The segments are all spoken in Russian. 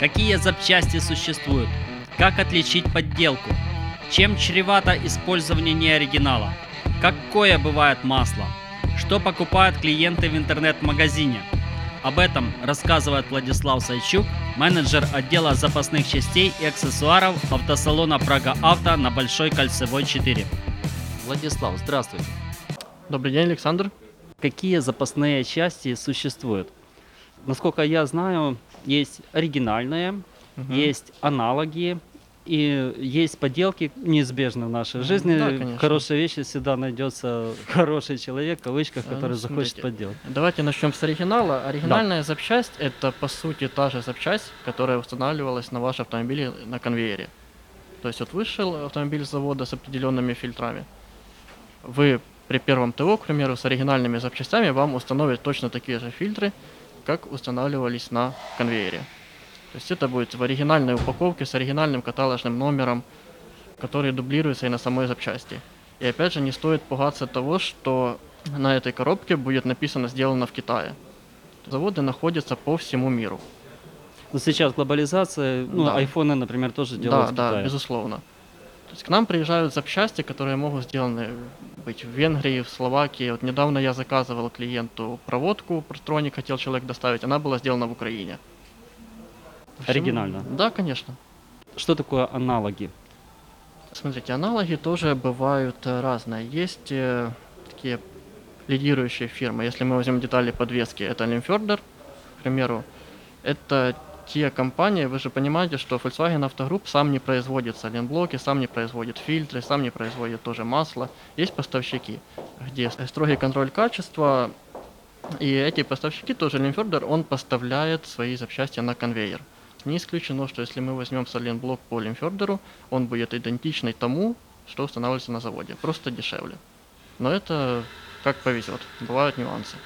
Какие запчасти существуют? Как отличить подделку? Чем чревато использование неоригинала? Какое бывает масло? Что покупают клиенты в интернет-магазине? Об этом рассказывает Владислав Сайчук, менеджер отдела запасных частей и аксессуаров автосалона Прага Авто на Большой Кольцевой 4. Владислав, здравствуйте. Добрый день, Александр. Какие запасные части существуют? Насколько я знаю, есть оригинальные, Мгм. есть аналоги и есть подделки неизбежны в нашей жизни. да, конечно. Хорошие вещи всегда найдется хороший человек, в кавычках, А, который ну, захочет подделать. Давайте начнем с оригинала. Оригинальная запчасть это по сути та же запчасть, которая устанавливалась на ваш автомобиль на конвейере. То есть вот вышел автомобиль с завода с определенными фильтрами. Вы при первом ТО, к примеру, с оригинальными запчастями вам установят точно такие же фильтры, как устанавливались на конвейере. То есть это будет в оригинальной упаковке с оригинальным каталожным номером, который дублируется и на самой запчасти. И опять же не стоит пугаться того, что на этой коробке будет написано «сделано в Китае». Заводы находятся по всему миру. Но сейчас глобализация, ну, Да. айфоны, например, тоже делают да, в да, Китае. безусловно. То есть к нам приезжают запчасти, которые могут сделаны быть в Венгрии, в Словакии. Вот недавно я заказывал клиенту проводку, протроник хотел человек доставить, она была сделана в Украине. Всему- Оригинально? Да, конечно. Что такое аналоги? Смотрите, аналоги тоже бывают э, разные. Есть э, такие лидирующие фирмы. Если мы возьмем детали подвески, это Limferder, к примеру. Это те компании, вы же понимаете, что Volkswagen Autogroup сам не производит саленблоки, сам не производит фильтры, сам не производит тоже масло. Есть поставщики, где строгий контроль качества, и эти поставщики, тоже Limferder, он поставляет свои запчасти на конвейер. Не исключено, что если мы возьмем саленблок по Лимфердеру, он будет идентичный тому, что устанавливается на заводе, просто дешевле. Но это как повезет, бывают нюансы.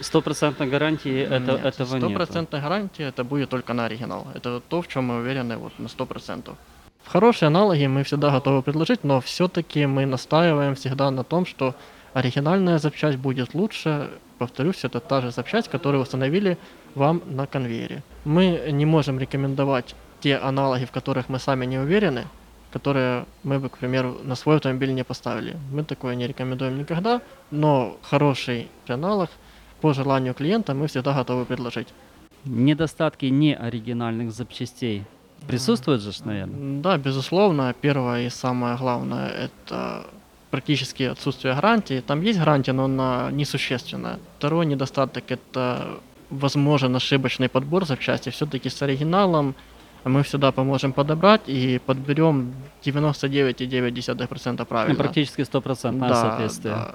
Стопроцентной гарантии это, Нет, этого нет. Стопроцентной гарантии это будет только на оригинал. Это то, в чем мы уверены вот на сто процентов. Хорошие аналоги мы всегда готовы предложить, но все-таки мы настаиваем всегда на том, что оригинальная запчасть будет лучше. Повторюсь, это та же запчасть, которую установили вам на конвейере. Мы не можем рекомендовать те аналоги, в которых мы сами не уверены, которые мы бы, к примеру, на свой автомобиль не поставили. Мы такое не рекомендуем никогда, но хороший аналог по желанию клиента мы всегда готовы предложить. Недостатки неоригинальных запчастей присутствуют же, наверное? Да, безусловно. Первое и самое главное это практически отсутствие гарантии. Там есть гарантия, но она несущественная. Второй недостаток это возможен ошибочный подбор запчасти. Все-таки с оригиналом мы всегда поможем подобрать и подберем 99,9% Ну, правильно. практически стопроцентное соответствие. да.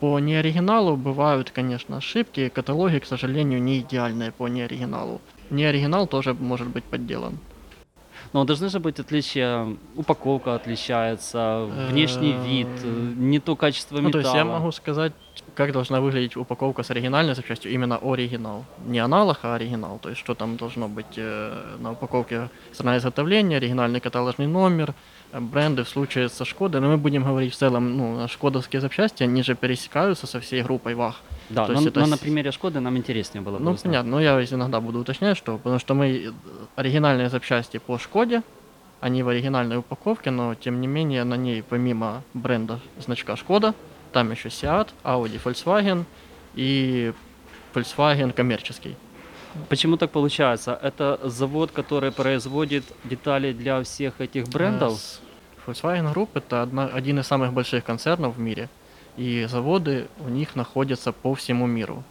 По неоригиналу бывают, конечно, ошибки. Каталоги, к сожалению, не идеальные по неоригиналу. Неоригинал тоже может быть подделан. Но должны же быть отличия, упаковка отличается, внешний Э, вид, не то качество Ну, металла. то есть я могу сказать, как должна выглядеть упаковка с оригинальной запчастью, именно оригинал. Не аналог, а оригинал. То есть что там должно быть э, на упаковке страна изготовления, оригинальный каталожный номер, бренды в случае со Шкодой. Но мы будем говорить в целом, ну, шкодовские запчасти, они же пересекаются со всей группой ВАГ. Да, то но, есть но на с- примере Шкоды нам интереснее было бы Ну, узнать. понятно, но я иногда буду уточнять, что потому что мы оригинальные запчасти по Шкоде, они в оригинальной упаковке, но тем не менее на ней помимо бренда значка Шкода, там еще Seat, Audi, Volkswagen и Volkswagen коммерческий. Почему так получается? Это завод, который производит детали для всех этих брендов? Э, с- Volkswagen Group это одна- один из самых больших концернов в мире, и заводы у них находятся по всему миру.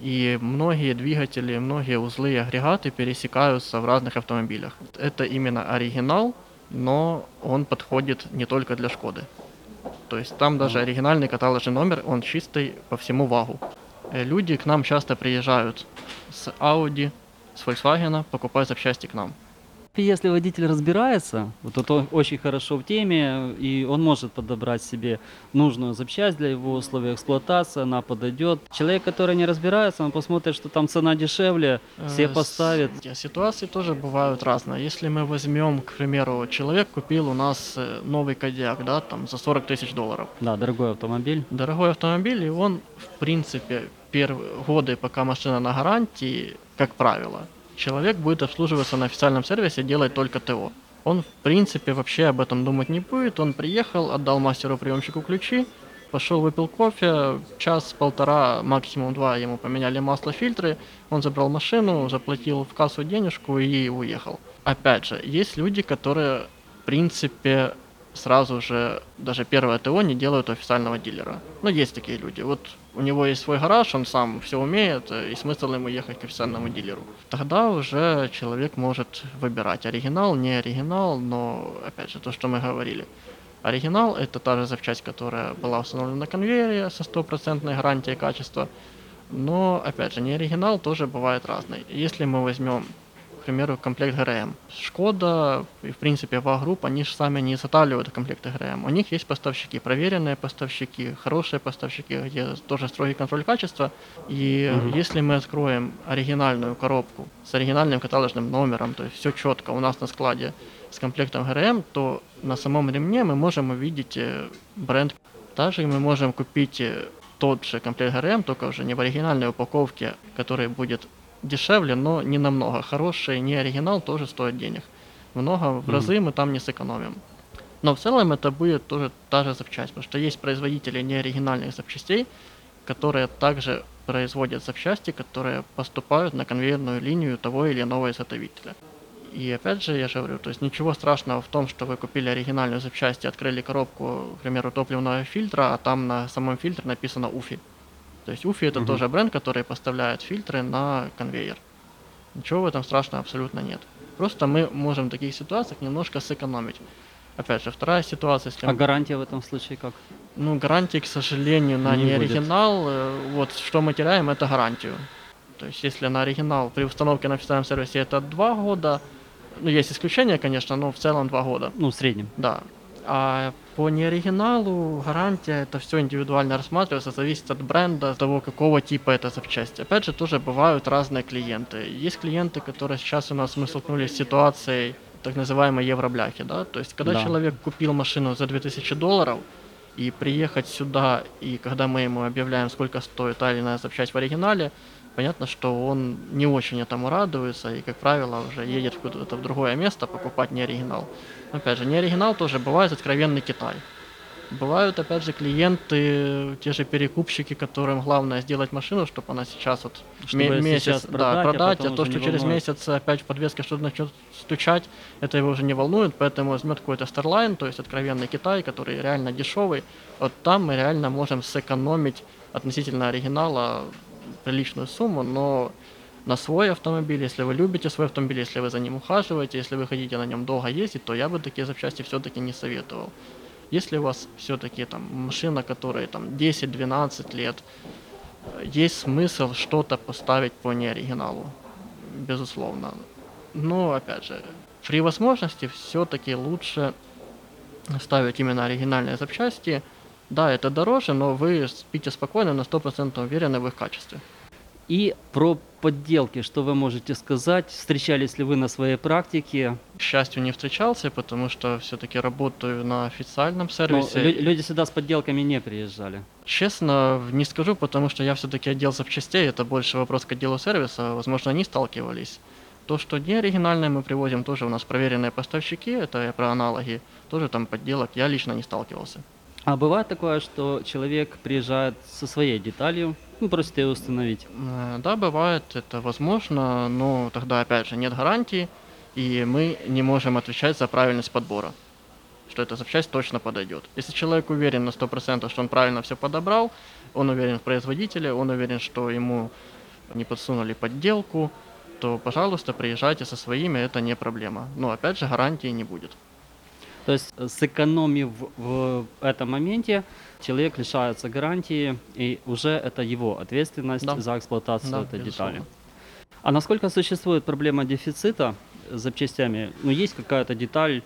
И многие двигатели, многие узлы и агрегаты пересекаются в разных автомобилях. Это именно оригинал, но он подходит не только для Шкоды. То есть там даже оригинальный каталожный номер, он чистый по всему ВАГу. Э, Люди к нам часто приезжают с Audi, с Volkswagen, покупают запчасти к нам. Если водитель разбирается, вот он очень хорошо в теме, и он может подобрать себе нужную запчасть для его условий эксплуатации, она подойдет. Человек, который не разбирается, он посмотрит, что там цена дешевле, все Э, поставит. с- Ситуации тоже бывают разные. Если мы возьмем, к примеру, человек купил у нас э, новый Кодиак, да, там за 40 тысяч долларов. Да, дорогой автомобиль. Дорогой автомобиль, и он, в принципе, первые годы, пока машина на гарантии, как правило, человек будет обслуживаться на официальном сервисе, делать только ТО. Он, в принципе, вообще об этом думать не будет. Он приехал, отдал мастеру-приемщику ключи, пошел, выпил кофе, час-полтора, максимум два ему поменяли масло, фильтры, он забрал машину, заплатил в кассу денежку и уехал. Опять же, есть люди, которые, в принципе, сразу же даже первое ТО не делают официального дилера. Но есть такие люди. Вот у него есть свой гараж, он сам все умеет, и смысл ему ехать к официальному дилеру. Тогда уже человек может выбирать оригинал, не оригинал, но опять же то, что мы говорили. Оригинал это та же запчасть, которая была установлена на конвейере со стопроцентной гарантией качества. Но, опять же, не оригинал тоже бывает разный. Если мы возьмем примеру, комплект ГРМ. Шкода и, в принципе, ВАГ-групп, они же сами не изготавливают комплекты ГРМ. У них есть поставщики, проверенные поставщики, хорошие поставщики, где тоже строгий контроль качества. И угу. если мы откроем оригинальную коробку с оригинальным каталожным номером, то есть все четко у нас на складе с комплектом ГРМ, то на самом ремне мы можем увидеть э, бренд. Также мы можем купить э, тот же комплект ГРМ, только уже не в оригинальной упаковке, который будет дешевле, но не намного. Хороший, не оригинал, тоже стоит денег. Много, в разы мы там не сэкономим. Но в целом это будет тоже та же запчасть, потому что есть производители неоригинальных запчастей, которые также производят запчасти, которые поступают на конвейерную линию того или иного изготовителя. И опять же, я же говорю, то есть ничего страшного в том, что вы купили оригинальную запчасть и открыли коробку, к примеру, топливного фильтра, а там на самом фильтре написано УФИ. То есть Уфи это угу. тоже бренд, который поставляет фильтры на конвейер. Ничего в этом страшного абсолютно нет. Просто мы можем в таких ситуациях немножко сэкономить. Опять же, вторая ситуация. Если а гарантия в этом случае как? Ну, гарантии, к сожалению, на не, не оригинал. Э, вот что мы теряем, это гарантию. То есть, если на оригинал при установке на официальном сервисе это 2 года, ну, есть исключения, конечно, но в целом 2 года. Ну, в среднем. Да. А по неоригиналу гарантия это все индивидуально рассматривается, зависит от бренда, от того, какого типа это запчасти. Опять же, тоже бывают разные клиенты. Есть клиенты, которые сейчас у нас мы столкнулись с ситуацией так называемой евробляхи, да, то есть когда да. человек купил машину за 2000 долларов, и приехать сюда, и когда мы ему объявляем, сколько стоит та или иная запчасть в оригинале, понятно, что он не очень этому радуется и, как правило, уже едет куда-то в другое место покупать не оригинал. Опять же, не оригинал тоже бывает откровенный Китай. Бывают, опять же, клиенты, те же перекупщики, которым главное сделать машину, чтобы она сейчас вот чтобы месяц сейчас продать, да, продать а, а то, что через волнует. месяц опять в подвеске что-то начнет стучать, это его уже не волнует, поэтому возьмет какой-то Starline, то есть откровенный Китай, который реально дешевый, вот там мы реально можем сэкономить относительно оригинала приличную сумму, но на свой автомобиль, если вы любите свой автомобиль, если вы за ним ухаживаете, если вы хотите на нем долго ездить, то я бы такие запчасти все-таки не советовал. Если у вас все-таки там машина, которая там 10-12 лет, есть смысл что-то поставить по неоригиналу, безусловно. Но опять же, при возможности все-таки лучше ставить именно оригинальные запчасти. Да, это дороже, но вы спите спокойно, на 100% уверены в их качестве. И про подделки, что вы можете сказать? Встречались ли вы на своей практике? К счастью, не встречался, потому что все-таки работаю на официальном сервисе. Но люди сюда с подделками не приезжали. Честно, не скажу, потому что я все-таки отдел запчастей, это больше вопрос к отделу сервиса, возможно, они сталкивались. То, что не оригинальное мы привозим, тоже у нас проверенные поставщики, это я про аналоги, тоже там подделок, я лично не сталкивался. А бывает такое, что человек приезжает со своей деталью, ну, просто ее установить. Э, да, бывает, это возможно, но тогда, опять же, нет гарантии, и мы не можем отвечать за правильность подбора, что эта запчасть точно подойдет. Если человек уверен на 100%, что он правильно все подобрал, он уверен в производителе, он уверен, что ему не подсунули подделку, то, пожалуйста, приезжайте со своими, это не проблема. Но, опять же, гарантии не будет. То есть, сэкономив в этом моменте, человек лишается гарантии, и уже это его ответственность да. за эксплуатацию да, этой безусловно. детали. А насколько существует проблема дефицита запчастями? Ну, есть какая-то деталь,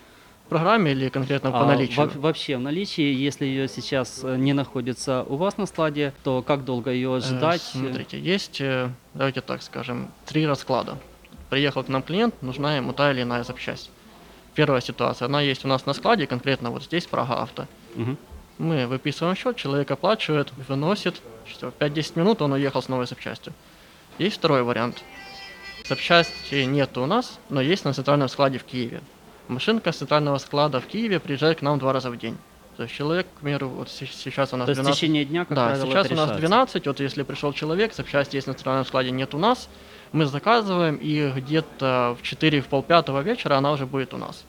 в программе или конкретно по а, наличию? Во вообще в наличии, если ее сейчас э, не находится у вас на складе, то как долго ее э, ждать? Э, смотрите, есть, давайте так скажем, три расклада. Приехал к нам клиент, нужна ему та или иная запчасть. Первая ситуация, она есть у нас на складе, конкретно вот здесь, Прага Авто. Угу. Мы выписываем счет, человек оплачивает, выносит, что 5-10 минут он уехал с новой запчастью. Есть второй вариант. запчасти нет у нас, но есть на центральном складе в Киеве. Машинка с центрального склада в Киеве приезжает к нам два раза в день. То есть человек, к примеру, вот се- сейчас у нас То есть в 12 течение дня, как да, правило, сейчас у нас решается. 12, вот если пришел человек, запчасти есть на центральном складе, нет у нас, мы заказываем, и где-то в 4 в полпятого вечера она уже будет у нас.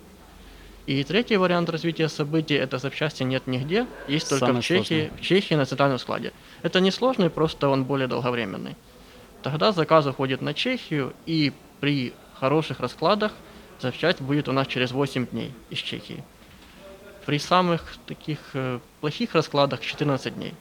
И третий вариант развития событий – это запчасти нет нигде, есть только Самое в Чехии, сложное. в Чехии на центральном складе. Это не сложный, просто он более долговременный. Тогда заказ уходит на Чехию, и при хороших раскладах запчасть будет у нас через 8 дней из Чехии. При самых таких э, плохих раскладах 14 дней.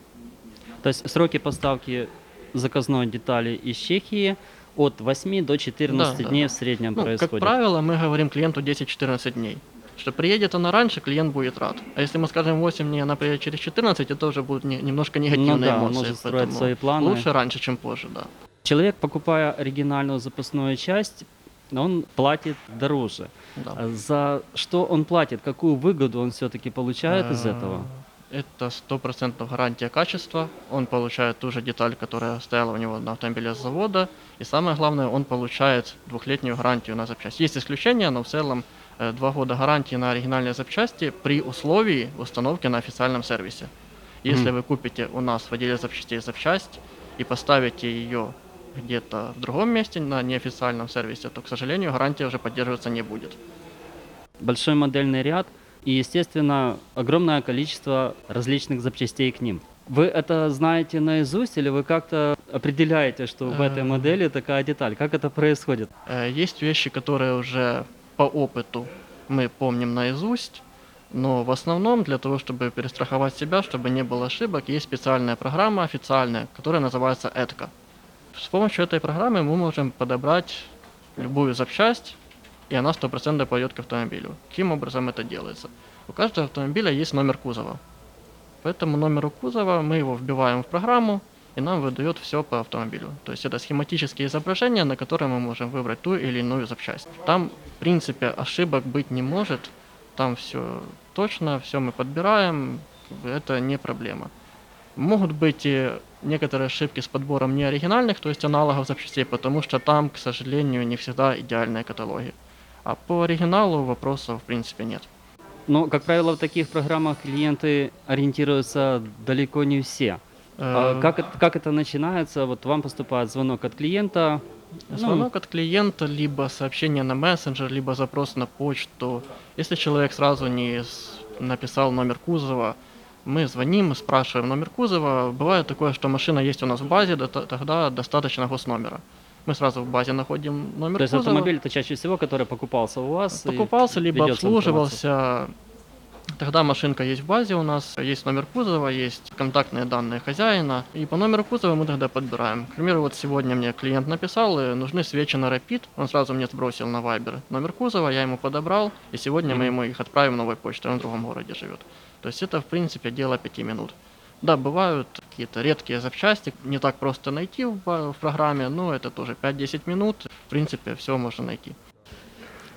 То есть сроки поставки заказной детали из Чехии от 8 до 14 Да, дней да. в среднем Ну, происходит. как правило, мы говорим клиенту 10-14 дней. Что приедет она раньше, клиент будет рад. А если мы скажем 8 дней, она приедет через 14, это уже будут не- немножко негативные ну да, эмоции. может строить свои планы. Лучше раньше, чем позже, да. Человек, покупая оригинальную запасную часть, он платит дороже. да. За что он платит? Какую выгоду он все-таки получает из Э, этого? Это стопроцентная гарантия качества. Он получает ту же деталь, которая стояла у него на автомобиле с завода. И самое главное, он получает двухлетнюю гарантию на запчасть. Есть исключения, но в целом э, два года гарантии на оригинальные запчасти при условии установки на официальном сервисе. Если Мгм. вы купите у нас в отделе запчастей запчасть и поставите ее где-то в другом месте на неофициальном сервисе, то, к сожалению, гарантия уже поддерживаться не будет. Большой модельный ряд и, естественно, огромное количество различных запчастей к ним. Вы это знаете наизусть или вы как-то определяете, что в этой Э. модели такая деталь? Как это происходит? Э, Есть вещи, которые уже по опыту мы помним наизусть, но в основном для того, чтобы перестраховать себя, чтобы не было ошибок, есть специальная программа официальная, которая называется ETCA. С помощью этой программы мы можем подобрать любую запчасть, и она 100% пойдет к автомобилю. Каким образом это делается? У каждого автомобиля есть номер кузова. По этому номеру кузова мы его вбиваем в программу, и нам выдает все по автомобилю. То есть это схематические изображения, на которые мы можем выбрать ту или иную запчасть. Там, в принципе, ошибок быть не может. Там все точно, все мы подбираем, это не проблема. Могут быть и некоторые ошибки с подбором неоригинальных, то есть аналогов запчастей, потому что там, к сожалению, не всегда идеальные каталоги. А по оригиналу вопросов, в принципе, нет. Но, как правило, в таких программах клиенты ориентируются далеко не все. А Э, как, как это начинается? Вот вам поступает звонок от клиента. ну, Звонок от клиента, либо сообщение на мессенджер, либо запрос на почту. Если человек сразу не написал номер кузова, мы звоним, спрашиваем номер кузова. Бывает такое, что машина есть у нас в базе, тогда достаточно госномера. Мы сразу в базе находим номер То есть кузова. автомобиль это чаще всего, который покупался у вас. Покупался, либо обслуживался. Тогда машинка есть в базе у нас, есть номер кузова, есть контактные данные хозяина. И по номеру кузова мы тогда подбираем. К примеру, вот сегодня мне клиент написал, э, нужны свечи на Rapid. Он сразу мне сбросил на Viber номер кузова, я ему подобрал. И сегодня мы Мгм. ему их отправим новой почтой, он в другом городе живет. То есть это, в принципе, дело пяти минут. Да, бывают какие-то редкие запчасти, не так просто найти в, в программе, но это тоже 5-10 минут. В принципе, все можно найти.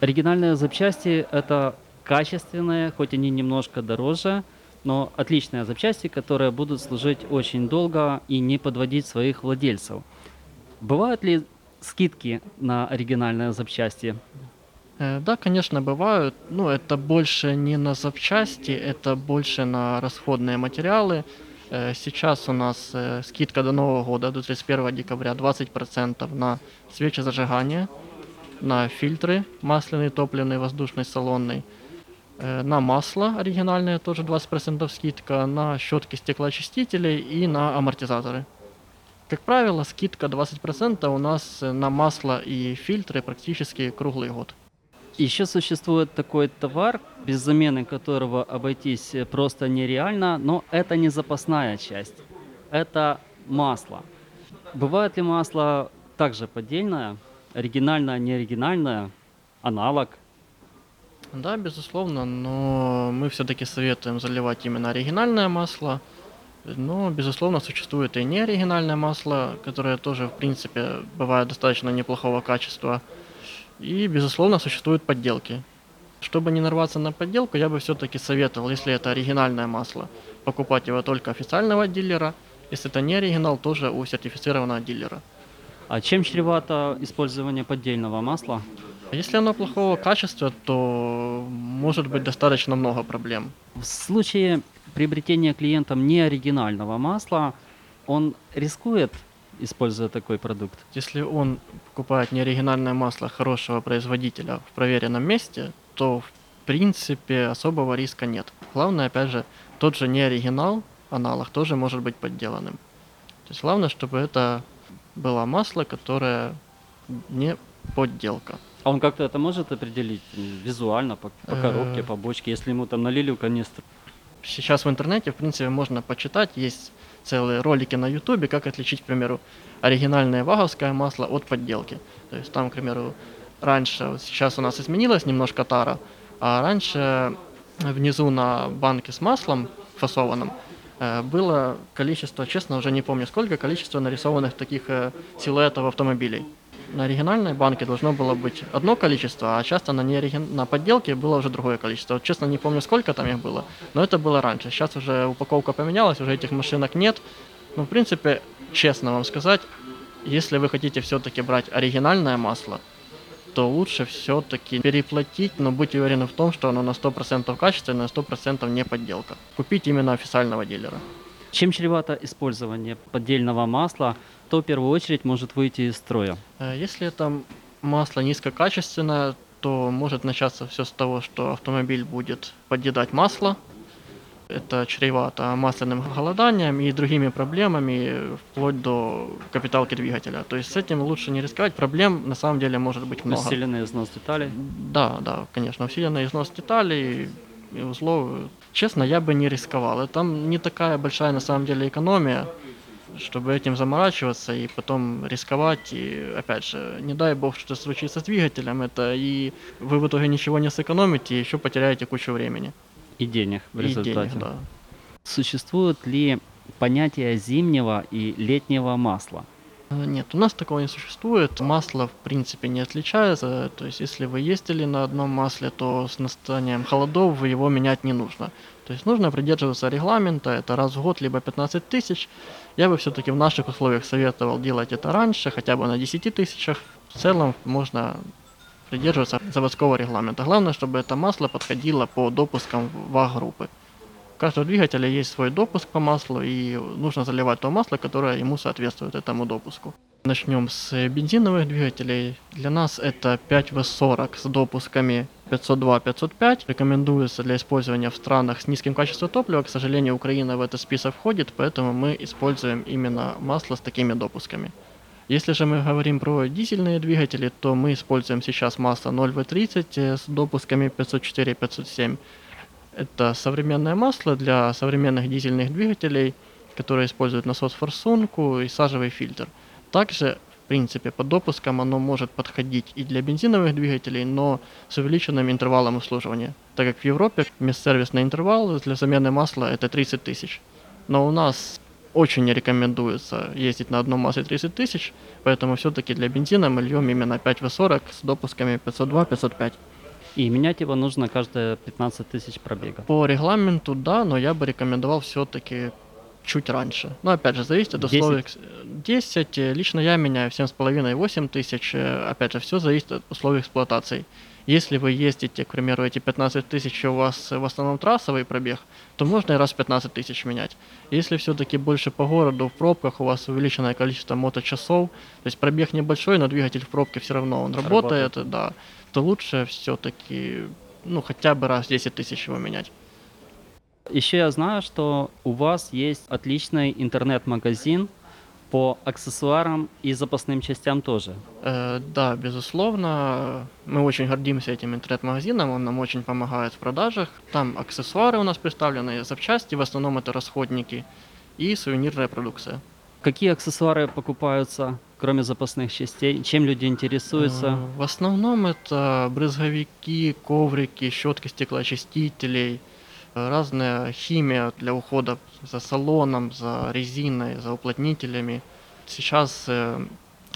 Оригинальные запчасти это качественные, хоть они немножко дороже, но отличные запчасти, которые будут служить очень долго и не подводить своих владельцев. Бывают ли скидки на оригинальные запчасти? Э, Да, конечно, бывают. Ну, это больше не на запчасти, это больше на расходные материалы. Э, Сейчас у нас э, скидка до Нового года, до 31 декабря, 20% на свечи зажигания, на фильтры масляный, топливный, воздушный, салонный, э, на масло оригинальное тоже 20% скидка, на щетки стеклоочистителей и на амортизаторы. Как правило, скидка 20% у нас на масло и фильтры практически круглый год. Еще существует такой товар, без замены которого обойтись э, просто нереально, но это не запасная часть, это масло. Бывает ли масло также поддельное, оригинальное, неоригинальное, аналог? Да, безусловно, но мы все-таки советуем заливать именно оригинальное масло. Но, безусловно, существует и неоригинальное масло, которое тоже, в принципе, бывает достаточно неплохого качества. И, безусловно, существуют подделки. Чтобы не нарваться на подделку, я бы все-таки советовал, если это оригинальное масло, покупать его только официального дилера. Если это не оригинал, тоже у сертифицированного дилера. А чем чревато использование поддельного масла? Если оно плохого качества, то может быть достаточно много проблем. В случае приобретения клиентом неоригинального масла, он рискует, используя такой продукт? Если он покупает неоригинальное масло хорошего производителя в проверенном месте, то в принципе особого риска нет. Главное, опять же, тот же неоригинал, аналог, тоже может быть подделанным. То есть главное, чтобы это было масло, которое не подделка. А он как-то это может определить визуально, по, по коробке, Э. по бочке, если ему там налили в канистру? Сейчас в интернете, в принципе, можно почитать, есть целые ролики на ютубе, как отличить, к примеру, оригинальное ваговское масло от подделки. То есть там, к примеру, раньше, сейчас у нас изменилась немножко тара, а раньше внизу на банке с маслом фасованным э, было количество, честно, уже не помню сколько, количество нарисованных таких э, силуэтов автомобилей. На оригинальной банке должно было быть одно количество, а часто на, неоригин... на подделке было уже другое количество. Вот, честно, не помню, сколько там их было, но это было раньше. Сейчас уже упаковка поменялась, уже этих машинок нет. Ну, в принципе, честно вам сказать, если вы хотите все-таки брать оригинальное масло, то лучше все-таки переплатить, но быть уверенным в том, что оно на 100% качественное, на 100% не подделка. Купить именно официального дилера. Чем чревато использование поддельного масла, то в первую очередь может выйти из строя. Э, Если это масло низкокачественное, то может начаться все с того, что автомобиль будет подъедать масло. Это чревато масляным голоданием и другими проблемами, вплоть до капиталки двигателя. То есть с этим лучше не рисковать. Проблем на самом деле может быть много. Усиленный износ деталей. Да, да, конечно, усиленный износ деталей и узлов. Честно, я бы не рисковал. Там не такая большая на самом деле экономия, чтобы этим заморачиваться и потом рисковать. И опять же, не дай бог, что случится с двигателем, это и вы в итоге ничего не сэкономите, и еще потеряете кучу времени. И денег в и результате. денег, да. Существует ли понятие зимнего и летнего масла? Э, Нет, у нас такого не существует. Масло, в принципе, не отличается. То есть, если вы ездили на одном масле, то с настанием холодов вы его менять не нужно. То есть, нужно придерживаться регламента. Это раз в год, либо 15 тысяч. Я бы все-таки в наших условиях советовал делать это раньше, хотя бы на 10 тысячах. В целом, можно придерживаться заводского регламента. Главное, чтобы это масло подходило по допускам в А-группы. У каждого двигателя есть свой допуск по маслу, и нужно заливать то масло, которое ему соответствует этому допуску. Начнем с бензиновых двигателей. Для нас это 5В40 с допусками 502-505. Рекомендуется для использования в странах с низким качеством топлива. К сожалению, Украина в этот список входит, поэтому мы используем именно масло с такими допусками. Если же мы говорим про дизельные двигатели, то мы используем сейчас масло 0В30 э, с допусками 504-507. Это современное масло для современных дизельных двигателей, которые используют насос-форсунку и сажевый фильтр. Также, в принципе, по допускам оно может подходить и для бензиновых двигателей, но с увеличенным интервалом обслуживания. Так как в Европе межсервисный интервал для замены масла это 30 тысяч. Но у нас очень не рекомендуется ездить на одном масле 30 тысяч, поэтому все-таки для бензина мы льем именно 5В40 с допусками 502-505. И менять его нужно каждые 15 тысяч пробега. По регламенту, да, но я бы рекомендовал все-таки чуть раньше. Но опять же, зависит от 10? условий. экс- 10, э, лично я меняю в 7,5-8 тысяч. э, Опять же, все зависит от условий эксплуатации. Если вы ездите, к примеру, эти 15 тысяч, у вас э, в основном трассовый пробег, то можно и раз в 15 тысяч менять. Если все-таки больше по городу, в пробках, у вас увеличенное количество моточасов, то есть пробег небольшой, но двигатель в пробке все равно он работает, да, то лучше все-таки, ну, хотя бы раз в 10 тысяч его менять. Еще я знаю, что у вас есть отличный интернет-магазин по аксессуарам и запасным частям тоже. Э, да, безусловно, мы очень гордимся этим интернет-магазином, он нам очень помогает в продажах. Там аксессуары у нас представлены, запчасти, в основном это расходники и сувенирная продукция. Какие аксессуары покупаются, кроме запасных частей? Чем люди интересуются? Э, В основном это брызговики, коврики, щетки стеклоочистителей, разная химия для ухода за салоном, за резиной, за уплотнителями. Сейчас э,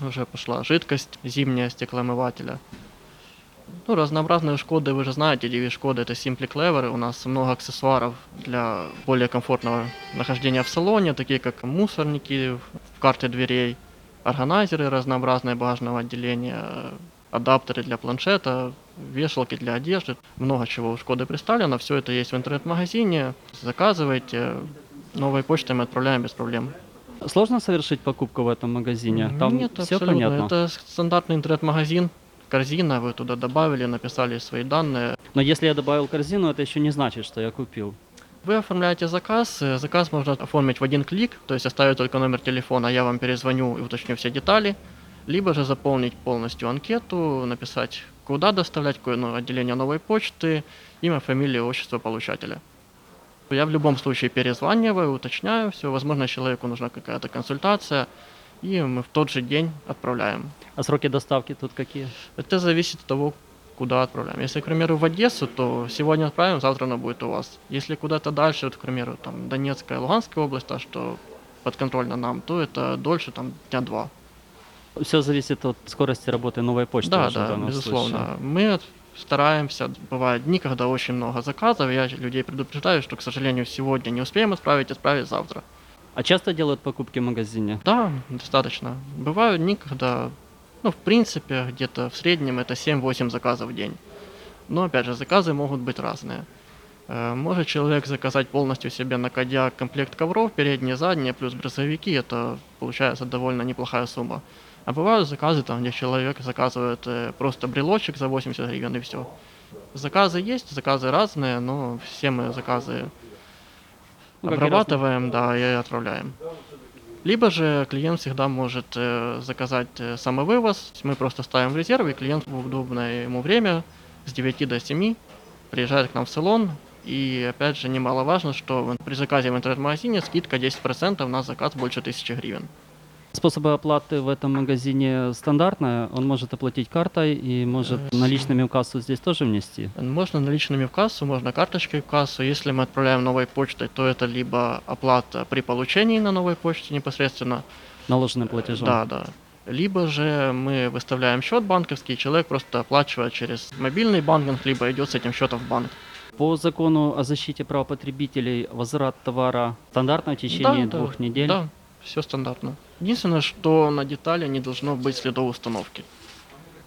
уже пошла жидкость зимняя стеклоомывателя. Ну, разнообразные Шкоды, вы же знаете, DV Шкода это Simply Clever. У нас много аксессуаров для более комфортного нахождения в салоне, такие как мусорники в карте дверей, органайзеры разнообразные багажного отделения, адаптеры для планшета, вешалки для одежды. Много чего у Шкоды представлено. Все это есть в интернет-магазине. Заказывайте. Новой почтой мы отправляем без проблем. Сложно совершить покупку в этом магазине? Там Нет, все абсолютно. понятно. Это стандартный интернет-магазин. Корзина, вы туда добавили, написали свои данные. Но если я добавил корзину, это еще не значит, что я купил. Вы оформляете заказ. э, Заказ можно оформить в один клик, то есть оставить только номер телефона, я вам перезвоню и уточню все детали. Либо же заполнить полностью анкету, написать, куда доставлять, какое ну, отделение новой почты, имя, фамилия, отчество получателя. Я в любом случае перезваниваю, уточняю все. Возможно, человеку нужна какая-то консультация, и мы в тот же день отправляем. А сроки доставки тут какие? Это зависит от того, куда отправляем. Если, к примеру, в Одессу, то сегодня отправим, завтра она будет у вас. Если куда-то дальше, вот, к примеру, там Донецкая, Луганская область, та, что подконтрольна нам, то это дольше, там, дня два. Все зависит от скорости работы новой почты. да, да, безусловно. случае. Мы стараемся, бывают дни, когда очень много заказов, я людей предупреждаю, что, к сожалению, сегодня не успеем отправить, отправить завтра. А часто делают покупки в магазине? Да, достаточно. Бывают дни, когда, ну, в принципе, где-то в среднем это 7-8 заказов в день. Но, опять же, заказы могут быть разные. Э, Может человек заказать полностью себе на кодяк комплект ковров, передние, задние, плюс брызговики, это получается довольно неплохая сумма. А бывают заказы, там, где человек заказывает э, просто брелочек за 80 гривен и все. Заказы есть, заказы разные, но все мы заказы Ну, обрабатываем, да, и отправляем. Либо же клиент всегда может э, заказать э, самовывоз. Мы просто ставим в резерв, и клиент в удобное ему время с 9 до 7 приезжает к нам в салон. И опять же немаловажно, что при заказе в интернет-магазине скидка 10% на заказ больше 1000 гривен. Способы оплаты в этом магазине стандартные. Он может оплатить картой и может Э, наличными в кассу здесь тоже внести. Можно наличными в кассу, можно карточкой в кассу. Если мы отправляем новой почтой, то это либо оплата при получении на новой почте непосредственно, Наложенным платежом. Да, да. Либо же мы выставляем счет банковский, и человек просто оплачивает через мобильный банкинг, либо идет с этим счетом в банк. По закону о защите прав потребителей возврат товара стандартно в течение Да, да, двух недель. Да, все стандартно. Единственное, что на детали не должно быть следов установки.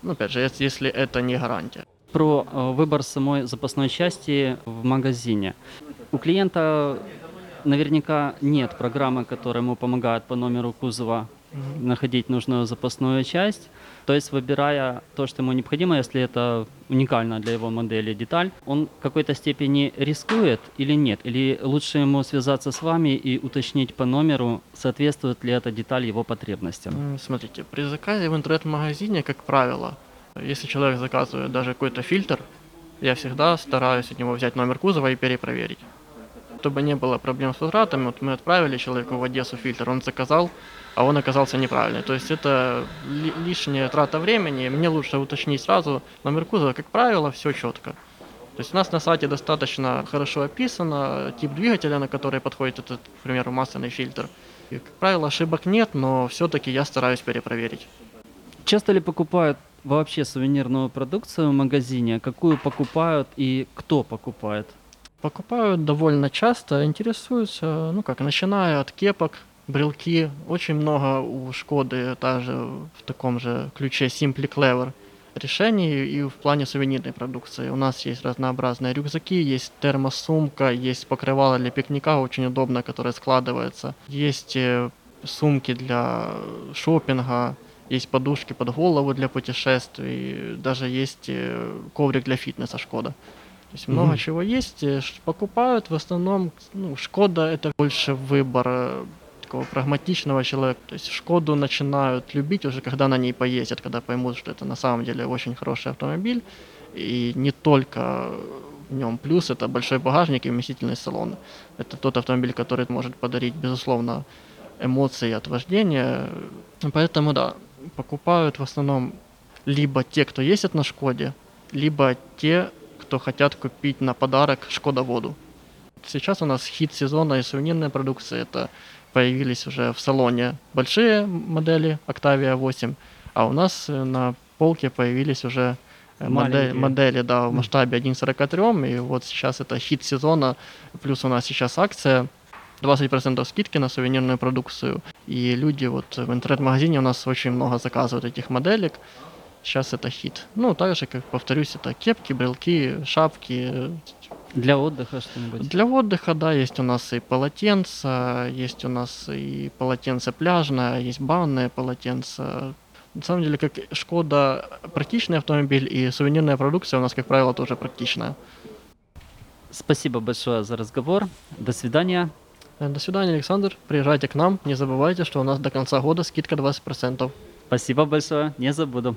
Ну, опять же, ес- если это не гарантия. Про э, выбор самой запасной части в магазине. У клиента наверняка нет программы, которая ему помогает по номеру кузова находить нужную запасную часть. То есть, выбирая то, что ему необходимо, если это уникальная для его модели деталь, он в какой-то степени рискует или нет? Или лучше ему связаться с вами и уточнить по номеру, соответствует ли эта деталь его потребностям? Смотрите, при заказе в интернет-магазине, как правило, если человек заказывает даже какой-то фильтр, я всегда стараюсь от него взять номер кузова и перепроверить. Чтобы не было проблем с возвратами, вот мы отправили человеку в Одессу фильтр, он заказал, а он оказался неправильный. То есть это ли- лишняя трата времени, мне лучше уточнить сразу номер кузова, как правило, все четко. То есть у нас на сайте достаточно хорошо описано тип двигателя, на который подходит этот, к примеру, масляный фильтр. И, как правило, ошибок нет, но все-таки я стараюсь перепроверить. Часто ли покупают вообще сувенирную продукцию в магазине? Какую покупают и кто покупает? Покупают довольно часто, интересуются, ну как, начиная от кепок, брелки. Очень много у Шкоды также в таком же ключе Simply Clever решений и в плане сувенирной продукции. У нас есть разнообразные рюкзаки, есть термосумка, есть покрывало для пикника, очень удобно, которое складывается. Есть э, сумки для шопинга, есть подушки под голову для путешествий, даже есть э, коврик для фитнеса Шкода. То есть много Мгм. чего есть. э, Покупают в основном, ну, Шкода это больше выбор такого прагматичного человека. То есть Шкоду начинают любить уже, когда на ней поездят, когда поймут, что это на самом деле очень хороший автомобиль. И не только в нем плюс это большой багажник и вместительный салон. Это тот автомобиль, который может подарить, безусловно, эмоции от вождения. Поэтому, да, покупают в основном либо те, кто ездит на Шкоде, либо те, кто хотят купить на подарок Шкода Воду. Сейчас у нас хит сезона и сувенирная продукция. Это появились уже в салоне большие модели Octavia 8, а у нас э, на полке появились уже э, модель- модели да, в масштабе 1.43, и вот сейчас это хит сезона, плюс у нас сейчас акция 20% скидки на сувенирную продукцию. И люди вот в интернет-магазине у нас очень много заказывают этих моделек. Сейчас это хит. Ну, также, как повторюсь, это кепки, брелки, шапки. Для отдыха что-нибудь? Для отдыха, да, есть у нас и полотенца, есть у нас и полотенце пляжное, есть банное полотенце. На самом деле, как Шкода практичный автомобиль, и сувенирная продукция у нас, как правило, тоже практичная. Спасибо большое за разговор. До свидания. Э, До свидания, Александр. Приезжайте к нам. Не забывайте, что у нас до конца года скидка 20%. Спасибо большое, не забуду.